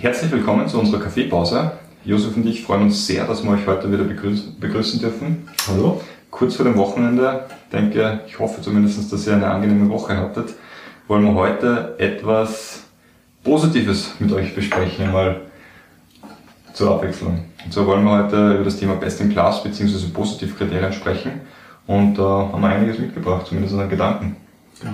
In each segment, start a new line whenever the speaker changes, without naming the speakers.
Herzlich willkommen zu unserer Kaffeepause. Josef und ich freuen uns sehr, dass wir euch heute wieder begrüßen, begrüßen dürfen.
Hallo.
Kurz vor dem Wochenende, denke, ich hoffe zumindest, dass ihr eine angenehme Woche hattet, wollen wir heute etwas Positives mit euch besprechen, mal zur Abwechslung. Und so wollen wir heute über das Thema Best in Class bzw. Positivkriterien sprechen und da äh, haben wir einiges mitgebracht, zumindest an Gedanken.
Ja.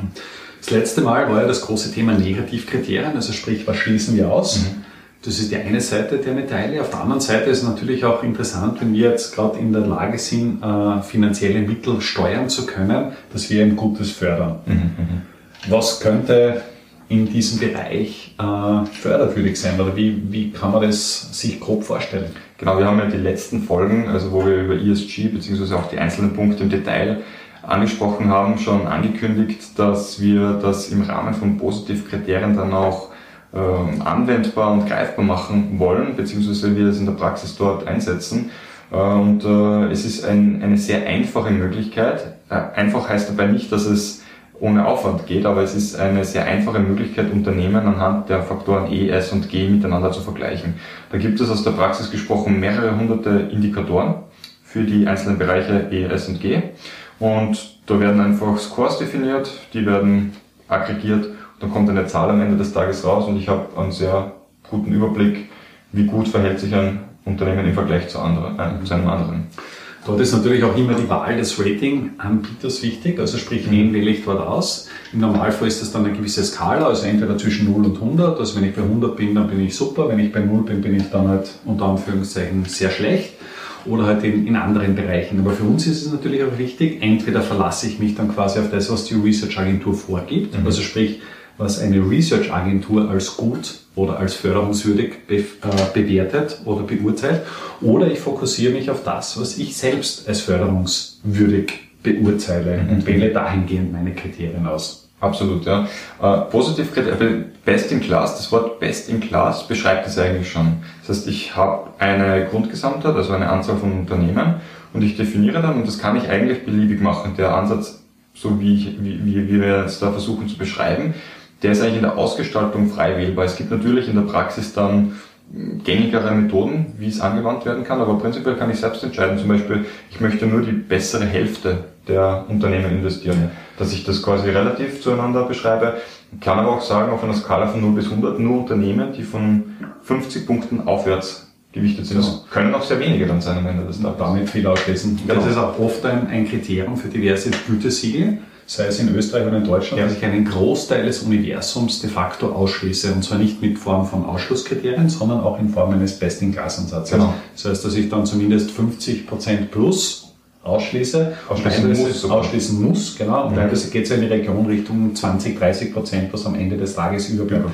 Das letzte Mal war ja das große Thema Negativkriterien, also sprich, was schließen wir aus? Mhm. Das ist die eine Seite der Medaille. Auf der anderen Seite ist es natürlich auch interessant, wenn wir jetzt gerade in der Lage sind, äh, finanzielle Mittel steuern zu können, dass wir ein Gutes fördern. Mhm, mhm. Was könnte in diesem Bereich äh, förderwürdig sein oder wie, wie kann man das sich grob vorstellen?
Genau, wir haben ja die letzten Folgen, also wo wir über ESG bzw. auch die einzelnen Punkte im Detail angesprochen haben, schon angekündigt, dass wir das im Rahmen von Positivkriterien dann auch äh, anwendbar und greifbar machen wollen, beziehungsweise wir es in der Praxis dort einsetzen. Äh, und äh, es ist ein, eine sehr einfache Möglichkeit. Äh, einfach heißt dabei nicht, dass es ohne Aufwand geht, aber es ist eine sehr einfache Möglichkeit, Unternehmen anhand der Faktoren E, S und G miteinander zu vergleichen. Da gibt es aus der Praxis gesprochen mehrere hunderte Indikatoren für die einzelnen Bereiche E, S und G. Und da werden einfach Scores definiert, die werden aggregiert dann kommt eine Zahl am Ende des Tages raus und ich habe einen sehr guten Überblick, wie gut verhält sich ein Unternehmen im Vergleich zu, anderen, äh, zu einem anderen.
Dort ist natürlich auch immer die Wahl des Rating-Anbieters wichtig, also sprich, wen wähle ich dort aus. Im Normalfall ist das dann eine gewisse Skala, also entweder zwischen 0 und 100, also wenn ich bei 100 bin, dann bin ich super, wenn ich bei 0 bin, bin ich dann halt unter Anführungszeichen sehr schlecht oder halt in, in anderen Bereichen. Aber für uns ist es natürlich auch wichtig, entweder verlasse ich mich dann quasi auf das, was die Research-Agentur vorgibt, mhm. also sprich, was eine Research-Agentur als gut oder als förderungswürdig be äh, bewertet oder beurteilt. Oder ich fokussiere mich auf das, was ich selbst als förderungswürdig beurteile mhm. und wähle dahingehend meine Kriterien aus.
Absolut, ja. Äh, positiv Best in Class, das Wort Best in Class beschreibt es eigentlich schon. Das heißt, ich habe eine Grundgesamtheit, also eine Anzahl von Unternehmen und ich definiere dann, und das kann ich eigentlich beliebig machen. Der Ansatz, so wie, ich, wie, wie wir es da versuchen zu beschreiben, der ist eigentlich in der Ausgestaltung frei wählbar. Es gibt natürlich in der Praxis dann gängigere Methoden, wie es angewandt werden kann, aber prinzipiell kann ich selbst entscheiden. Zum Beispiel, ich möchte nur die bessere Hälfte der Unternehmen investieren, dass ich das quasi relativ zueinander beschreibe. Ich kann aber auch sagen, auf einer Skala von 0 bis 100 nur Unternehmen, die von 50 Punkten aufwärts gewichtet sind. Das können auch sehr wenige dann sein am Ende des
Tages. Damit viel ausschließen. Genau. Das ist auch oft ein, ein Kriterium für diverse Gütesiegel sei es in Österreich oder in Deutschland, dass ich einen Großteil des Universums de facto ausschließe. Und zwar nicht mit Form von Ausschlusskriterien, sondern auch in Form eines Best-in-Class-Ansatzes. Genau. Das heißt, dass ich dann zumindest 50% plus ausschließe.
Ausschließen muss.
Sogar. Ausschließen muss, genau. Und mhm. teilweise geht es ja in die Region Richtung 20, 30 Prozent, was am Ende des Tages überbleibt. Mhm.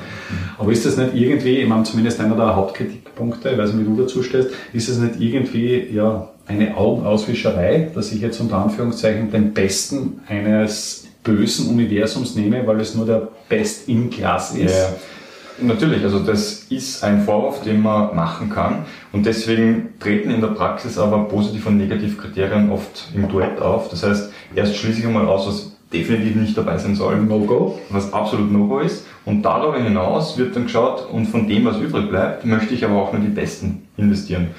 Aber ist das nicht irgendwie, ich meine, zumindest einer der Hauptkritikpunkte, ich weiß nicht, wie du dazu stehst, ist es nicht irgendwie, ja, eine Augenauswischerei, dass ich jetzt unter Anführungszeichen den Besten eines bösen Universums nehme, weil es nur der Best in Class ist. Ja,
natürlich, also das ist ein Vorwurf, den man machen kann und deswegen treten in der Praxis aber Positiv- und Negativkriterien oft im Duett auf. Das heißt, erst schließe ich einmal aus, was definitiv nicht dabei sein soll.
No-Go.
Was absolut No-Go ist. Und darüber hinaus wird dann geschaut, und von dem, was übrig bleibt, möchte ich aber auch nur die Besten investieren.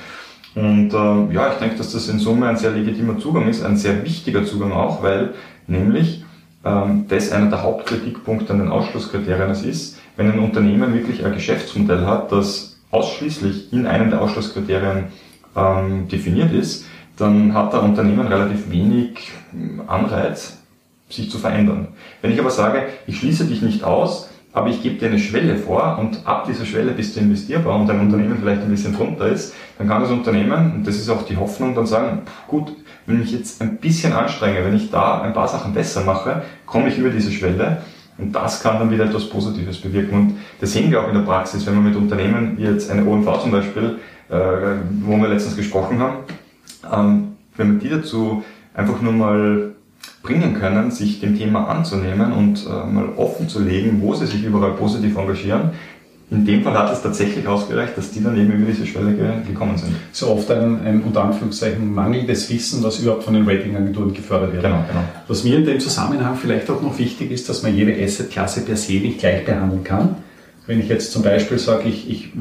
Und äh, ja, ich denke, dass das in Summe ein sehr legitimer Zugang ist, ein sehr wichtiger Zugang auch, weil nämlich ähm, das einer der Hauptkritikpunkte an den Ausschlusskriterien ist, wenn ein Unternehmen wirklich ein Geschäftsmodell hat, das ausschließlich in einem der Ausschlusskriterien ähm, definiert ist, dann hat der Unternehmen relativ wenig ähm, Anreiz, sich zu verändern. Wenn ich aber sage, ich schließe dich nicht aus, aber ich gebe dir eine Schwelle vor und ab dieser Schwelle bist du investierbar und dein Unternehmen vielleicht ein bisschen drunter ist, dann kann das Unternehmen, und das ist auch die Hoffnung, dann sagen, gut, wenn ich jetzt ein bisschen anstrenge, wenn ich da ein paar Sachen besser mache, komme ich über diese Schwelle und das kann dann wieder etwas Positives bewirken. Und das sehen wir auch in der Praxis, wenn wir mit Unternehmen, wie jetzt eine OMV zum Beispiel, äh, wo wir letztens gesprochen haben, ähm, wenn wir die dazu einfach nur mal bringen können, sich dem Thema anzunehmen und äh, mal offen zu legen, wo sie sich überall positiv engagieren. In dem Fall hat es tatsächlich ausgereicht, dass die dann eben über diese Schwelle ge gekommen sind.
So oft ein, ein unter Anführungszeichen mangelndes Wissen, was überhaupt von den Ratingagenturen gefördert wird.
Genau, genau.
Was mir in dem Zusammenhang vielleicht auch noch wichtig ist, dass man jede Assetklasse per se nicht gleich behandeln kann. Wenn ich jetzt zum Beispiel sage, ich, ich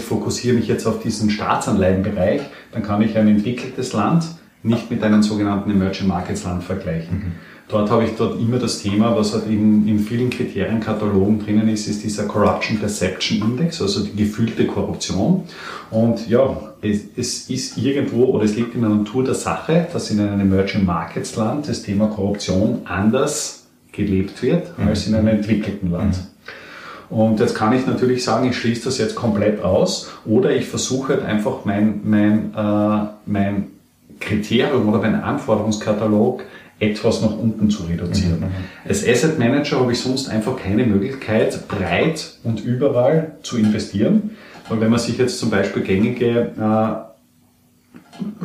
fokussiere mich jetzt auf diesen Staatsanleihenbereich, dann kann ich ein entwickeltes Land nicht mit einem sogenannten Emerging Markets Land vergleichen. Mhm. Dort habe ich dort immer das Thema, was halt in, in vielen Kriterienkatalogen drinnen ist, ist dieser Corruption Perception Index, also die gefühlte Korruption. Und ja, es, es ist irgendwo oder es liegt in der Natur der Sache, dass in einem Emerging Markets Land das Thema Korruption anders gelebt wird mhm. als in einem entwickelten Land. Mhm. Und jetzt kann ich natürlich sagen, ich schließe das jetzt komplett aus oder ich versuche halt einfach mein, mein, äh, mein Kriterium oder mein Anforderungskatalog etwas nach unten zu reduzieren. Mhm. Als Asset Manager habe ich sonst einfach keine Möglichkeit, breit und überall zu investieren. Und wenn man sich jetzt zum Beispiel gängige äh,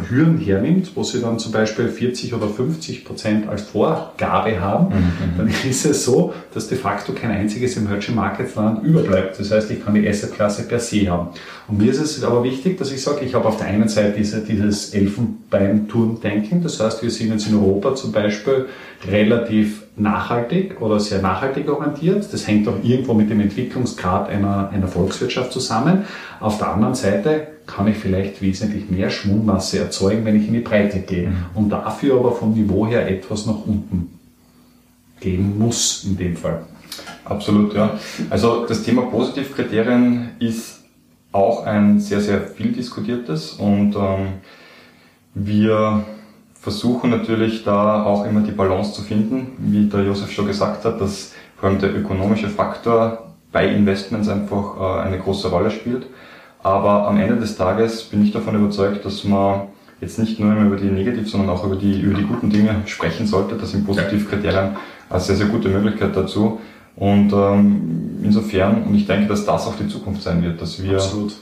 Hürden hernimmt, wo sie dann zum Beispiel 40 oder 50 Prozent als Vorgabe haben, mhm, mhm. dann ist es so, dass de facto kein einziges Emerging Markets Land überbleibt. Das heißt, ich kann die Asset-Klasse per se haben. Und mir ist es aber wichtig, dass ich sage, ich habe auf der einen Seite diese, dieses Elfenbeinturm-Denken. Das heißt, wir sind jetzt in Europa zum Beispiel relativ nachhaltig oder sehr nachhaltig orientiert. Das hängt auch irgendwo mit dem Entwicklungsgrad einer, einer Volkswirtschaft zusammen. Auf der anderen Seite kann ich vielleicht wesentlich mehr Schwungmasse erzeugen, wenn ich in die Breite gehe. Mhm. Und dafür aber vom Niveau her etwas nach unten gehen muss in dem Fall.
Absolut, ja. Also das Thema Positivkriterien ist auch ein sehr, sehr viel diskutiertes und ähm, wir versuchen natürlich da auch immer die Balance zu finden, wie der Josef schon gesagt hat, dass vor allem der ökonomische Faktor bei Investments einfach äh, eine große Rolle spielt. Aber am Ende des Tages bin ich davon überzeugt, dass man jetzt nicht nur über die negativ, sondern auch über die, über die guten Dinge sprechen sollte. Das sind Positivkriterien eine sehr, sehr gute Möglichkeit dazu. Und ähm, insofern, und ich denke, dass das auch die Zukunft sein wird, dass wir
Absolut.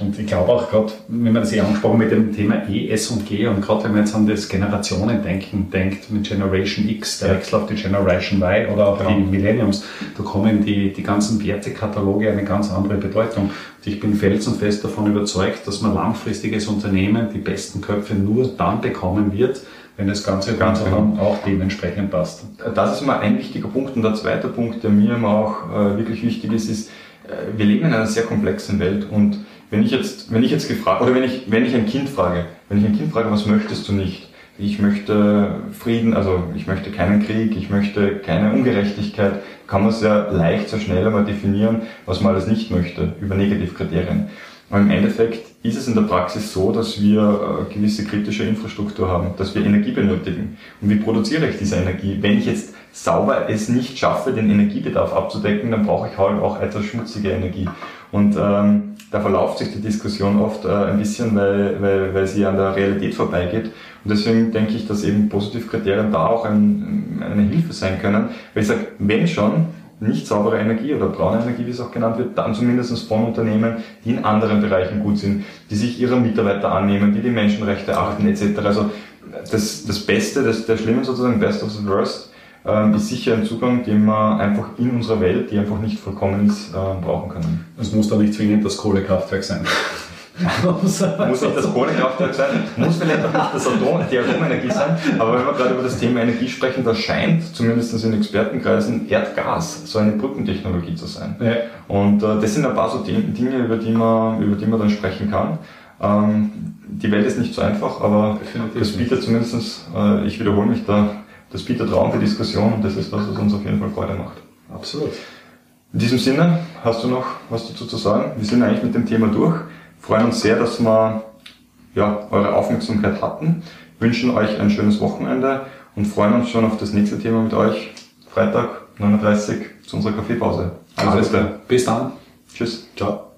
Und ich glaube auch gerade, wenn man das eh angesprochen mit dem Thema E, S und G und gerade wenn man jetzt an das Generationendenken denkt, mit Generation X, der Wechsel auf die Generation Y oder auch genau. die Millenniums, da kommen die, die ganzen Wertekataloge eine ganz andere Bedeutung. Und ich bin felsenfest davon überzeugt, dass man langfristiges Unternehmen die besten Köpfe nur dann bekommen wird, wenn das Ganze ganz genau. auch dementsprechend passt.
Das ist immer ein wichtiger Punkt. Und der zweite Punkt, der mir immer auch äh, wirklich wichtig ist, ist, äh, wir leben in einer sehr komplexen Welt und wenn ich jetzt, wenn ich jetzt gefragt, oder wenn ich, wenn ich ein Kind frage, wenn ich ein Kind frage, was möchtest du nicht? Ich möchte Frieden, also ich möchte keinen Krieg, ich möchte keine Ungerechtigkeit, kann man sehr leicht, sehr schnell einmal definieren, was man alles nicht möchte, über Negativkriterien. Aber im Endeffekt ist es in der Praxis so, dass wir äh, gewisse kritische Infrastruktur haben, dass wir Energie benötigen. Und wie produziere ich diese Energie? Wenn ich jetzt sauber es nicht schaffe, den Energiebedarf abzudecken, dann brauche ich halt auch etwas schmutzige Energie. Und ähm, da verlauft sich die Diskussion oft äh, ein bisschen, weil, weil, weil sie an der Realität vorbeigeht. Und deswegen denke ich, dass eben Positivkriterien da auch ein, eine Hilfe sein können. Weil ich sage, wenn schon nicht saubere Energie oder braune Energie, wie es auch genannt wird, dann zumindest von Unternehmen, die in anderen Bereichen gut sind, die sich ihrer Mitarbeiter annehmen, die die Menschenrechte achten etc. Also das, das Beste, das, der Schlimme sozusagen, best of the worst, ähm, ist sicher ein Zugang, den wir einfach in unserer Welt, die einfach nicht vollkommen ist, äh, brauchen können.
Es muss da nicht zwingend das Kohlekraftwerk sein.
muss nicht das Kohlekraftwerk sein, muss vielleicht auch nicht das Atom, die Atomenergie sein, aber wenn wir gerade über das Thema Energie sprechen, da scheint, zumindest in Expertenkreisen, Erdgas so eine Brückentechnologie zu sein. Ja. Und äh, das sind ein paar so Dinge, über die man, über die man dann sprechen kann. Ähm, die Welt ist nicht so einfach, aber Definitiv das bietet zumindest, äh, ich wiederhole mich da, das bietet Raum für Diskussion und das ist das, was uns auf jeden Fall Freude macht.
Absolut.
In diesem Sinne, hast du noch was dazu zu sagen? Wir sind eigentlich mit dem Thema durch. Freuen uns sehr, dass wir ja, eure Aufmerksamkeit hatten. Wünschen euch ein schönes Wochenende und freuen uns schon auf das nächste Thema mit euch. Freitag 39 zu unserer Kaffeepause.
Alles Gute.
Bis dann. Tschüss. Ciao.